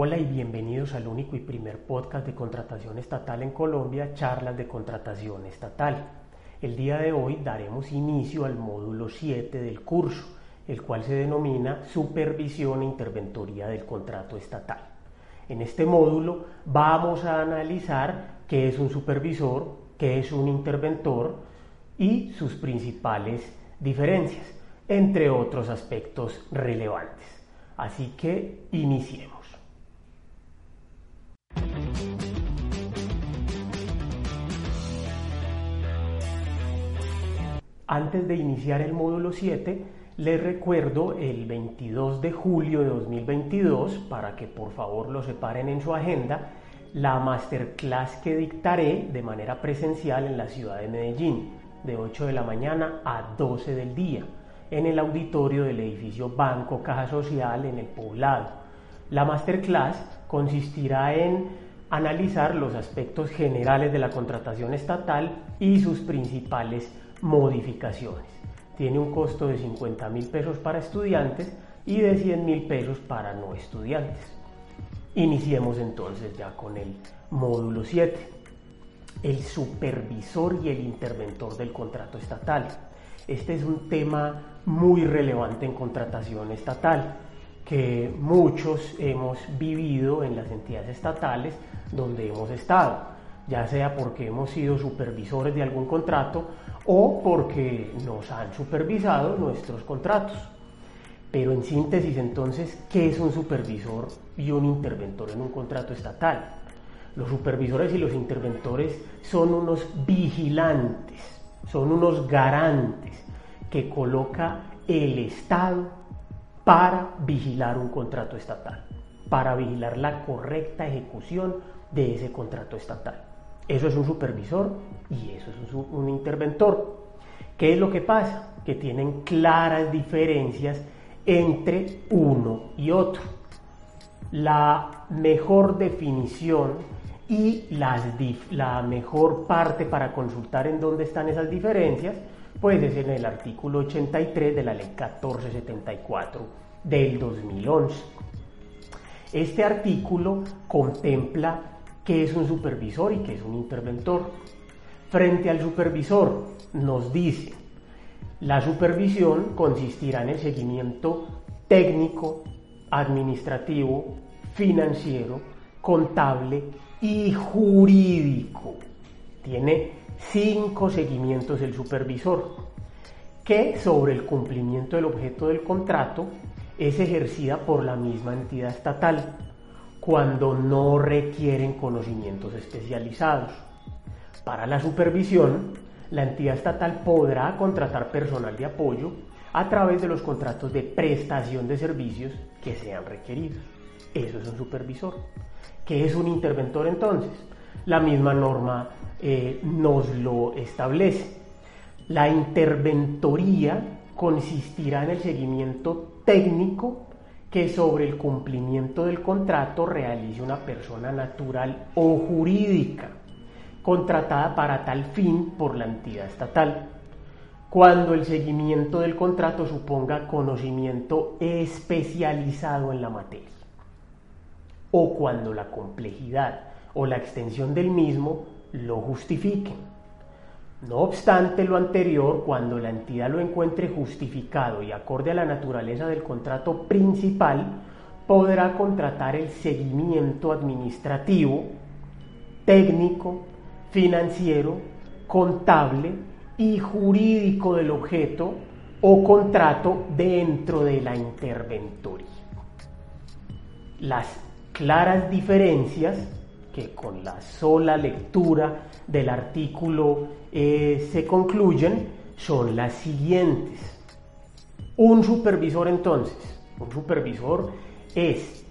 Hola y bienvenidos al único y primer podcast de contratación estatal en Colombia, charlas de contratación estatal. El día de hoy daremos inicio al módulo 7 del curso, el cual se denomina Supervisión e Interventoría del Contrato Estatal. En este módulo vamos a analizar qué es un supervisor, qué es un interventor y sus principales diferencias, entre otros aspectos relevantes. Así que iniciemos. Antes de iniciar el módulo 7, les recuerdo el 22 de julio de 2022, para que por favor lo separen en su agenda, la masterclass que dictaré de manera presencial en la ciudad de Medellín, de 8 de la mañana a 12 del día, en el auditorio del edificio Banco Caja Social en el Poblado. La masterclass consistirá en analizar los aspectos generales de la contratación estatal y sus principales modificaciones. Tiene un costo de 50 mil pesos para estudiantes y de 100 mil pesos para no estudiantes. Iniciemos entonces ya con el módulo 7. El supervisor y el interventor del contrato estatal. Este es un tema muy relevante en contratación estatal que muchos hemos vivido en las entidades estatales donde hemos estado, ya sea porque hemos sido supervisores de algún contrato o porque nos han supervisado nuestros contratos. Pero en síntesis entonces, ¿qué es un supervisor y un interventor en un contrato estatal? Los supervisores y los interventores son unos vigilantes, son unos garantes que coloca el Estado para vigilar un contrato estatal, para vigilar la correcta ejecución de ese contrato estatal. Eso es un supervisor y eso es un, interventor. ¿Qué es lo que pasa? Que tienen claras diferencias entre uno y otro. La mejor definición y la mejor parte para consultar en dónde están esas diferencias, pues es en el artículo 83 de la ley 1474 del 2011. Este artículo contempla qué es un supervisor y qué es un interventor. Frente al supervisor nos dice, la supervisión consistirá en el seguimiento técnico, administrativo, financiero, contable y jurídico. Tiene cinco seguimientos el supervisor, que sobre el cumplimiento del objeto del contrato es ejercida por la misma entidad estatal cuando no requieren conocimientos especializados. Para la supervisión, la entidad estatal podrá contratar personal de apoyo a través de los contratos de prestación de servicios que sean requeridos. Eso es un supervisor. ¿Qué es un interventor entonces? La misma norma eh, nos lo establece. La interventoría consistirá en el seguimiento técnico que sobre el cumplimiento del contrato realice una persona natural o jurídica contratada para tal fin por la entidad estatal, cuando el seguimiento del contrato suponga conocimiento especializado en la materia, o cuando la complejidad o la extensión del mismo lo justifiquen. No obstante lo anterior, cuando la entidad lo encuentre justificado y acorde a la naturaleza del contrato principal, podrá contratar el seguimiento administrativo, técnico, financiero, contable y jurídico del objeto o contrato dentro de la interventoría. Las claras diferencias que con la sola lectura del artículo eh, se concluyen son las siguientes. Un supervisor entonces, un supervisor es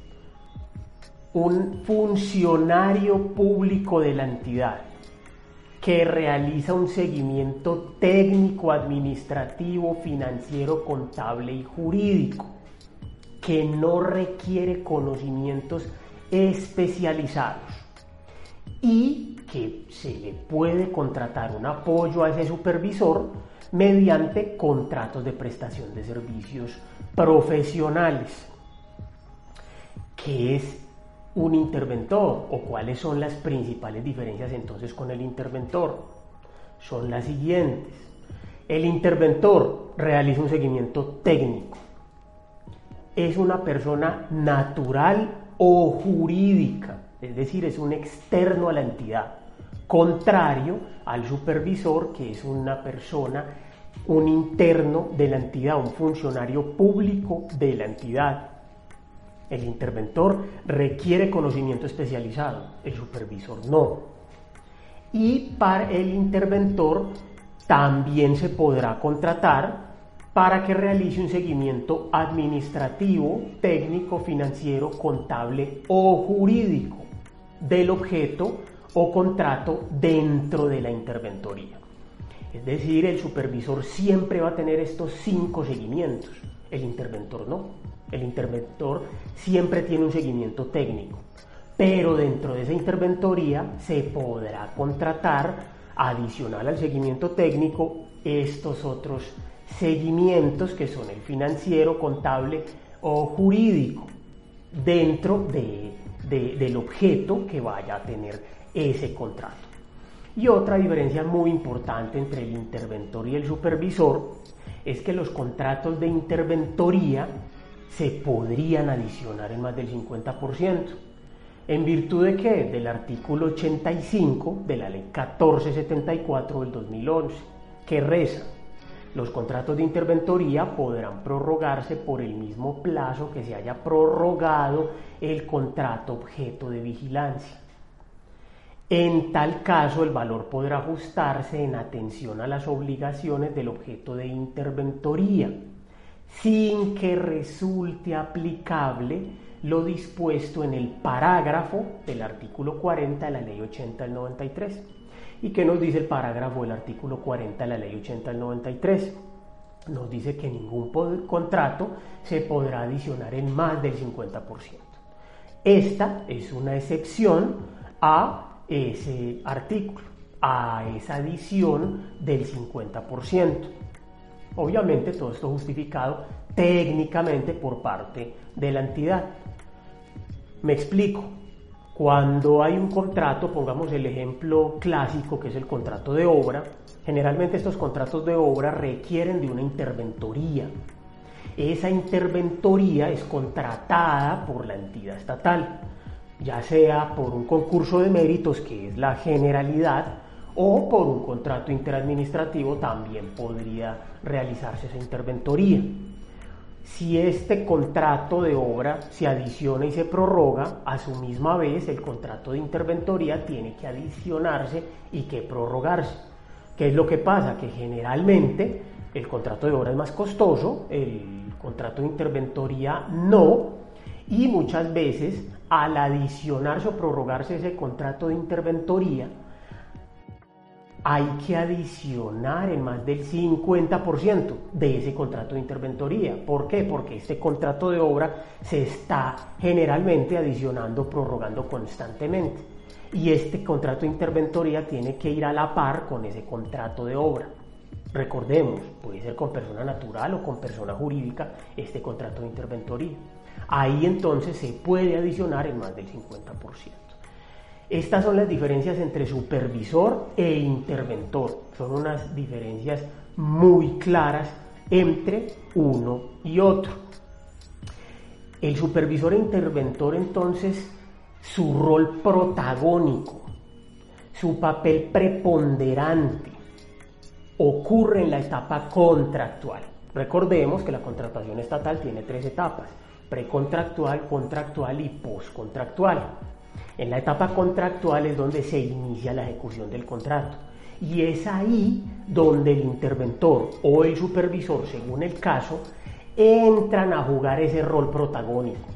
un funcionario público de la entidad que realiza un seguimiento técnico, administrativo, financiero, contable y jurídico, que no requiere conocimientos especializados y que se le puede contratar un apoyo a ese supervisor mediante contratos de prestación de servicios profesionales. ¿Qué es un interventor o cuáles son las principales diferencias entonces con el interventor? Son las siguientes. El interventor realiza un seguimiento técnico. Es una persona natural o jurídica, es decir, es un externo a la entidad, contrario al supervisor que es una persona, un interno de la entidad, un funcionario público de la entidad. El interventor requiere conocimiento especializado, el supervisor no. Y para el interventor también se podrá contratar para que realice un seguimiento administrativo, técnico, financiero, contable o jurídico del objeto o contrato dentro de la interventoría. Es decir, el supervisor siempre va a tener estos cinco seguimientos, el interventor no. El interventor siempre tiene un seguimiento técnico, pero dentro de esa interventoría se podrá contratar adicional al seguimiento técnico estos otros seguimientos que son el financiero, contable o jurídico dentro del objeto que vaya a tener ese contrato. Y otra diferencia muy importante entre el interventor y el supervisor es que los contratos de interventoría se podrían adicionar en más del 50%. ¿En virtud de qué? Del artículo 85 de la ley 1474 del 2011, que reza, los contratos de interventoría podrán prorrogarse por el mismo plazo que se haya prorrogado el contrato objeto de vigilancia. En tal caso, el valor podrá ajustarse en atención a las obligaciones del objeto de interventoría sin que resulte aplicable lo dispuesto en el parágrafo del artículo 40 de la ley 80 del 93. ¿Y qué nos dice el parágrafo del artículo 40 de la ley 80 del 93? Nos dice que ningún contrato se podrá adicionar en más del 50%. Esta es una excepción a ese artículo, a esa adición del 50%. Obviamente todo esto justificado técnicamente por parte de la entidad. Me explico. Cuando hay un contrato, pongamos el ejemplo clásico que es el contrato de obra, generalmente estos contratos de obra requieren de una interventoría. Esa interventoría es contratada por la entidad estatal, ya sea por un concurso de méritos, que es la generalidad, o por un contrato interadministrativo también podría realizarse esa interventoría. Si este contrato de obra se adiciona y se prorroga, a su misma vez el contrato de interventoría tiene que adicionarse y que prorrogarse. ¿Qué es lo que pasa? Que generalmente el contrato de obra es más costoso, el contrato de interventoría no, y muchas veces al adicionarse o prorrogarse ese contrato de interventoría, hay que adicionar en más del 50% de ese contrato de interventoría. ¿Por qué? Porque este contrato de obra se está generalmente adicionando, prorrogando constantemente. Y este contrato de interventoría tiene que ir a la par con ese contrato de obra. Recordemos, puede ser con persona natural o con persona jurídica este contrato de interventoría. Ahí entonces se puede adicionar en más del 50%. Estas son las diferencias entre supervisor e interventor. Son unas diferencias muy claras entre uno y otro. El supervisor e interventor entonces, su rol protagónico, su papel preponderante, ocurre en la etapa contractual. Recordemos que la contratación estatal tiene tres etapas, precontractual, contractual y postcontractual. En la etapa contractual es donde se inicia la ejecución del contrato Y es ahí donde el interventor o el supervisor, según el caso, entran a jugar ese rol protagónico.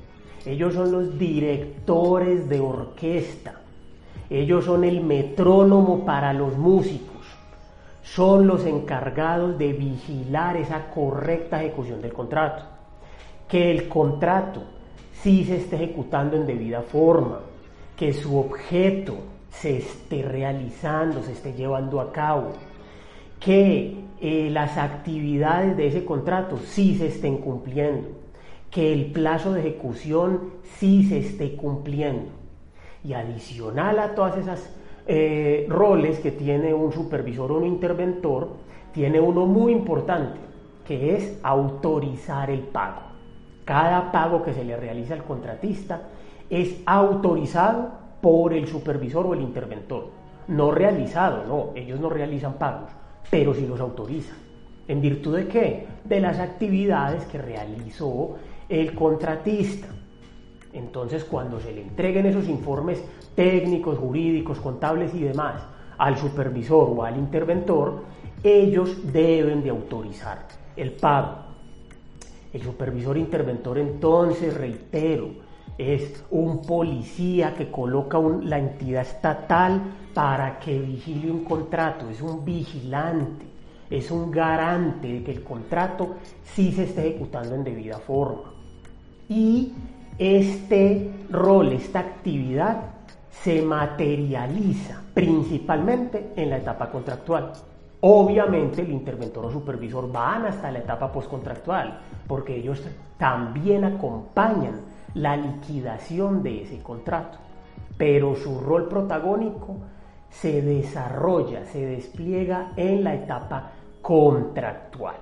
Ellos son los directores de orquesta. Ellos son el metrónomo para los músicos. Son los encargados de vigilar esa correcta ejecución del contrato. Que el contrato sí se esté ejecutando en debida forma. Que su objeto se esté realizando, se esté llevando a cabo. Que eh, las actividades de ese contrato sí se estén cumpliendo que el plazo de ejecución sí se esté cumpliendo. Y adicional a todas esas eh, roles que tiene un supervisor o un interventor, tiene uno muy importante, que es autorizar el pago. Cada pago que se le realiza al contratista es autorizado por el supervisor o el interventor. No realizado, no, ellos no realizan pagos, pero sí los autorizan. ¿En virtud de qué? De las actividades que realizó el contratista. Entonces, cuando se le entreguen esos informes técnicos, jurídicos, contables y demás al supervisor o al interventor, ellos deben de autorizar el pago. El supervisor interventor entonces, reitero, es un policía que coloca la entidad estatal para que vigile un contrato, es un vigilante, es un garante de que el contrato sí se esté ejecutando en debida forma y este rol, esta actividad se materializa principalmente en la etapa contractual. Obviamente el interventor o supervisor van hasta la etapa postcontractual porque ellos también acompañan la liquidación de ese contrato, pero su rol protagónico se desarrolla, se despliega en la etapa contractual.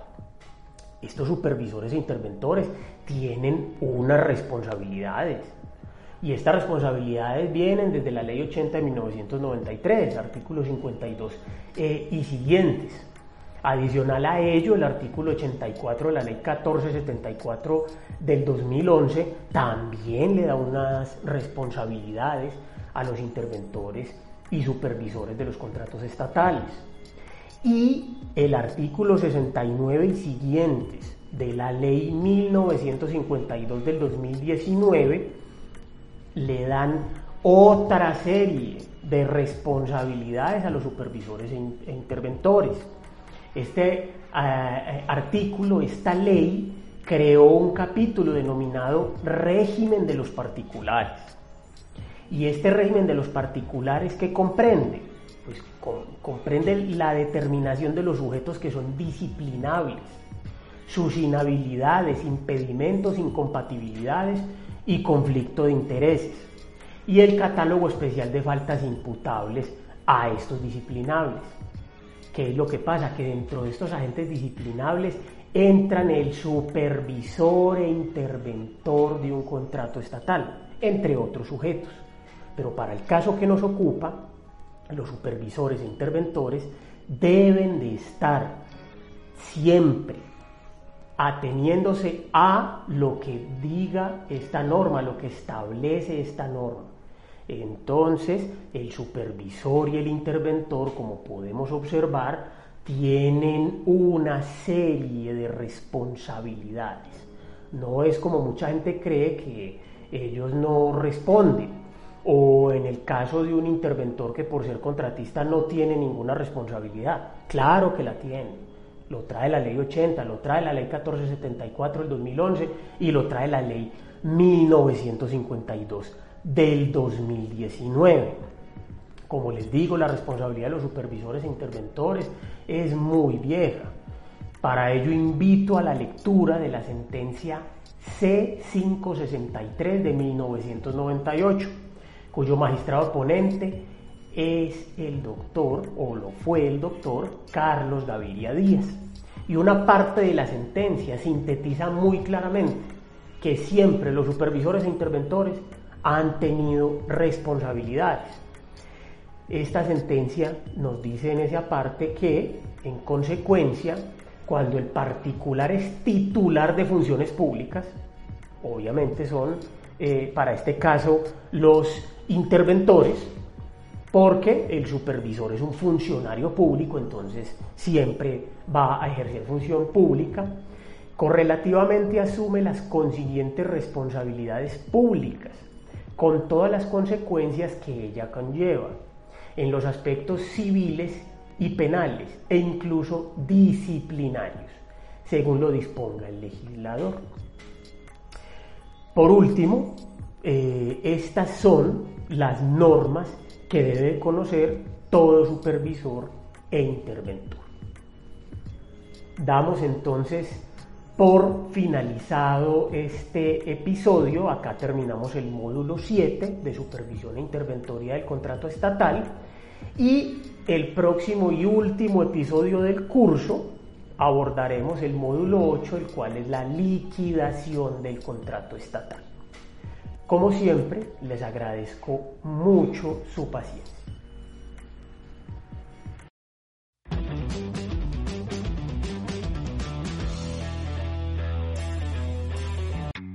Estos supervisores e interventores tienen unas responsabilidades. Y estas responsabilidades vienen desde la Ley 80 de 1993, artículo 52 eh, y siguientes. Adicional a ello, el artículo 84 de la Ley 1474 del 2011 también le da unas responsabilidades a los interventores y supervisores de los contratos estatales. Y el artículo 69 y siguientes de la ley 1952 del 2019 le dan otra serie de responsabilidades a los supervisores e, e interventores. Este eh, eh, artículo, esta ley, creó un capítulo denominado régimen de los particulares. Y este régimen de los particulares, ¿qué comprende? Pues comprende la determinación de los sujetos que son disciplinables sus inhabilidades, impedimentos, incompatibilidades y conflicto de intereses, y el catálogo especial de faltas imputables a estos disciplinables. ¿Qué es lo que pasa? Que dentro de estos agentes disciplinables entran el supervisor e interventor de un contrato estatal, entre otros sujetos. Pero para el caso que nos ocupa, los supervisores e interventores deben de estar siempre ateniéndose a lo que diga esta norma, lo que establece esta norma. Entonces, el supervisor y el interventor, como podemos observar, tienen una serie de responsabilidades. No es como mucha gente cree que ellos no responden. O en el caso de un interventor que por ser contratista no tiene ninguna responsabilidad. Claro que la tiene lo trae la ley 80, lo trae la ley 1474 del 2011 y lo trae la ley 1952 del 2019. Como les digo, la responsabilidad de los supervisores e interventores es muy vieja. Para ello invito a la lectura de la sentencia C563 de 1998, cuyo magistrado ponente es el doctor, o lo fue el doctor, Carlos Gaviria Díaz. Y una parte de la sentencia sintetiza muy claramente que siempre los supervisores e interventores han tenido responsabilidades. Esta sentencia nos dice en esa parte que, en consecuencia, cuando el particular es titular de funciones públicas, obviamente son, eh, para este caso, los interventores, porque el supervisor es un funcionario público, entonces siempre va a ejercer función pública, correlativamente asume las consiguientes responsabilidades públicas, con todas las consecuencias que ella conlleva, en los aspectos civiles y penales e incluso disciplinarios, según lo disponga el legislador. Por último, eh, estas son las normas que debe conocer todo supervisor e interventor. Damos entonces por finalizado este episodio. Acá terminamos el módulo 7 de supervisión e interventoría del contrato estatal. Y el próximo y último episodio del curso abordaremos el módulo 8, el cual es la liquidación del contrato estatal. Como siempre, les agradezco mucho su paciencia.